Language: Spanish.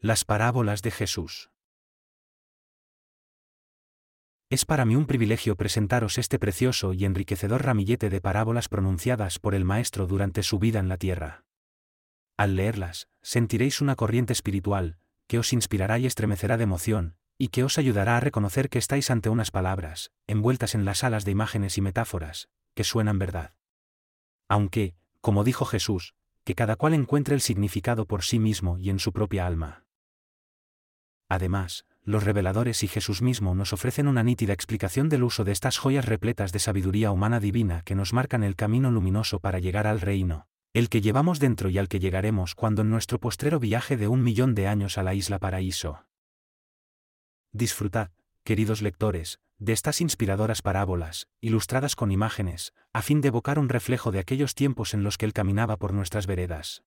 Las parábolas de Jesús. Es para mí un privilegio presentaros este precioso y enriquecedor ramillete de parábolas pronunciadas por el Maestro durante su vida en la tierra. Al leerlas, sentiréis una corriente espiritual, que os inspirará y estremecerá de emoción, y que os ayudará a reconocer que estáis ante unas palabras, envueltas en las alas de imágenes y metáforas, que suenan verdad. Aunque, como dijo Jesús, que cada cual encuentre el significado por sí mismo y en su propia alma. Además, los reveladores y Jesús mismo nos ofrecen una nítida explicación del uso de estas joyas repletas de sabiduría humana divina que nos marcan el camino luminoso para llegar al reino, el que llevamos dentro y al que llegaremos cuando en nuestro postrero viaje de un millón de años a la isla paraíso. Disfrutad, queridos lectores, de estas inspiradoras parábolas, ilustradas con imágenes, a fin de evocar un reflejo de aquellos tiempos en los que él caminaba por nuestras veredas.